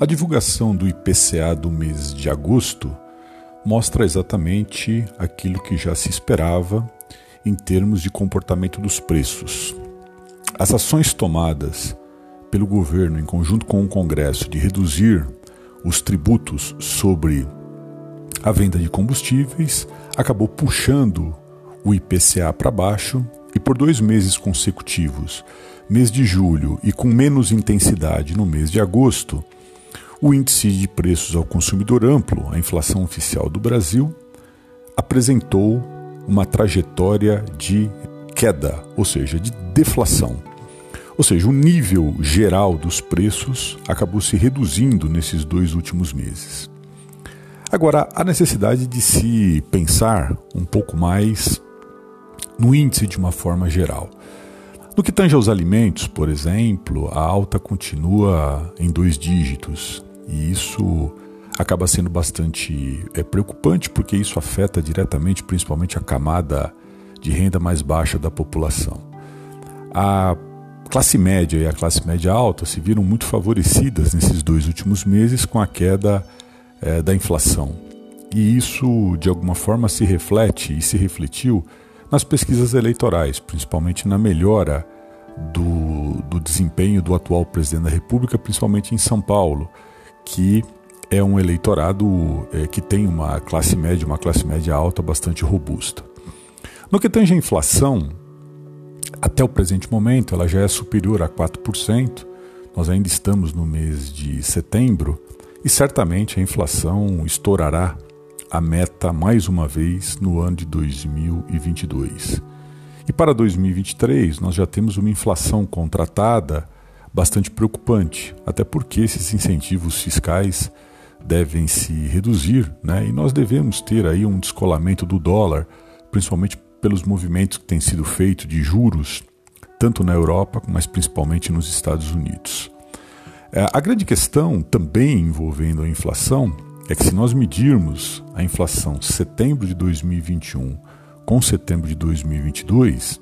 A divulgação do IPCA do mês de agosto mostra exatamente aquilo que já se esperava em termos de comportamento dos preços. As ações tomadas pelo governo em conjunto com o Congresso de reduzir os tributos sobre a venda de combustíveis acabou puxando o IPCA para baixo e por dois meses consecutivos, mês de julho e com menos intensidade no mês de agosto, o índice de preços ao consumidor amplo, a inflação oficial do Brasil, apresentou uma trajetória de queda, ou seja, de deflação. Ou seja, o nível geral dos preços acabou se reduzindo nesses dois últimos meses. Agora, a necessidade de se pensar um pouco mais no índice de uma forma geral. No que tange aos alimentos, por exemplo, a alta continua em dois dígitos. E isso acaba sendo bastante é, preocupante porque isso afeta diretamente, principalmente, a camada de renda mais baixa da população. A classe média e a classe média alta se viram muito favorecidas nesses dois últimos meses com a queda é, da inflação. E isso, de alguma forma, se reflete e se refletiu nas pesquisas eleitorais, principalmente na melhora do, do desempenho do atual presidente da República, principalmente em São Paulo que é um eleitorado é, que tem uma classe média, uma classe média alta bastante robusta. No que tange a inflação, até o presente momento ela já é superior a 4%, nós ainda estamos no mês de setembro e certamente a inflação estourará a meta mais uma vez no ano de 2022. E para 2023 nós já temos uma inflação contratada bastante preocupante, até porque esses incentivos fiscais devem se reduzir, né? E nós devemos ter aí um descolamento do dólar, principalmente pelos movimentos que têm sido feitos de juros, tanto na Europa, mas principalmente nos Estados Unidos. É, a grande questão, também envolvendo a inflação, é que se nós medirmos a inflação setembro de 2021 com setembro de 2022,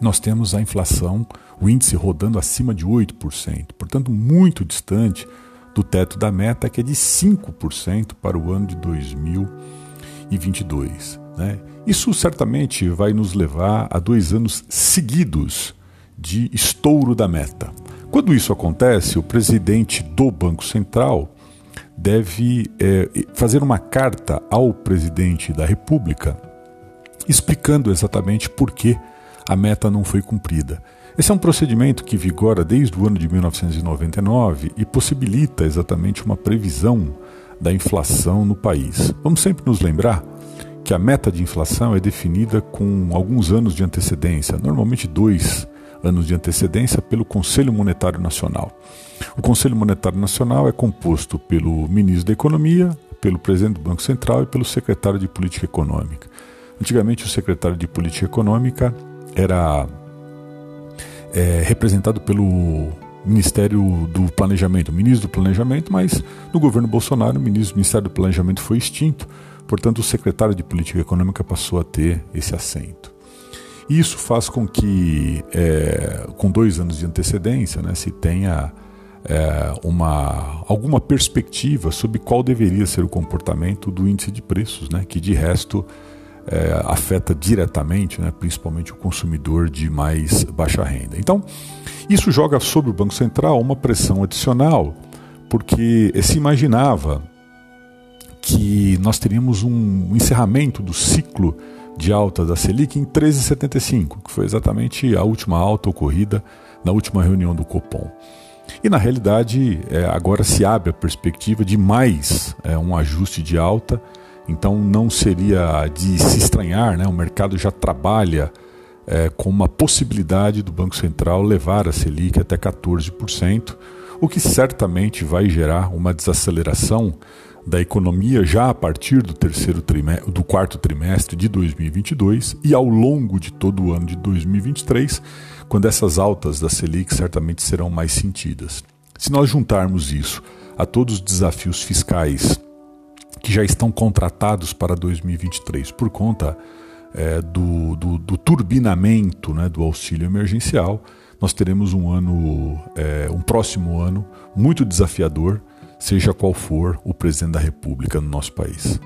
nós temos a inflação, o índice rodando acima de 8%, portanto, muito distante do teto da meta, que é de 5% para o ano de 2022. Né? Isso certamente vai nos levar a dois anos seguidos de estouro da meta. Quando isso acontece, o presidente do Banco Central deve é, fazer uma carta ao presidente da República explicando exatamente por que a meta não foi cumprida. Esse é um procedimento que vigora desde o ano de 1999 e possibilita exatamente uma previsão da inflação no país. Vamos sempre nos lembrar que a meta de inflação é definida com alguns anos de antecedência, normalmente dois anos de antecedência, pelo Conselho Monetário Nacional. O Conselho Monetário Nacional é composto pelo ministro da Economia, pelo presidente do Banco Central e pelo secretário de Política Econômica. Antigamente, o secretário de Política Econômica era é, representado pelo Ministério do Planejamento, ministro do Planejamento, mas no governo Bolsonaro o ministro do Ministério do Planejamento foi extinto, portanto o secretário de Política Econômica passou a ter esse assento. Isso faz com que, é, com dois anos de antecedência, né, se tenha é, uma, alguma perspectiva sobre qual deveria ser o comportamento do índice de preços, né, que de resto é, afeta diretamente, né, principalmente o consumidor de mais baixa renda. Então, isso joga sobre o Banco Central uma pressão adicional, porque se imaginava que nós teríamos um encerramento do ciclo de alta da Selic em 13,75, que foi exatamente a última alta ocorrida na última reunião do Copom. E na realidade, é, agora se abre a perspectiva de mais é, um ajuste de alta então não seria de se estranhar, né? o mercado já trabalha é, com uma possibilidade do Banco Central levar a Selic até 14%, o que certamente vai gerar uma desaceleração da economia já a partir do terceiro trimestre, do quarto trimestre de 2022 e ao longo de todo o ano de 2023, quando essas altas da Selic certamente serão mais sentidas. Se nós juntarmos isso a todos os desafios fiscais que já estão contratados para 2023 por conta é, do, do, do, turbinamento né, do auxílio emergencial, nós teremos um ano, é, um próximo ano muito desafiador, seja qual for o presidente da República no nosso país.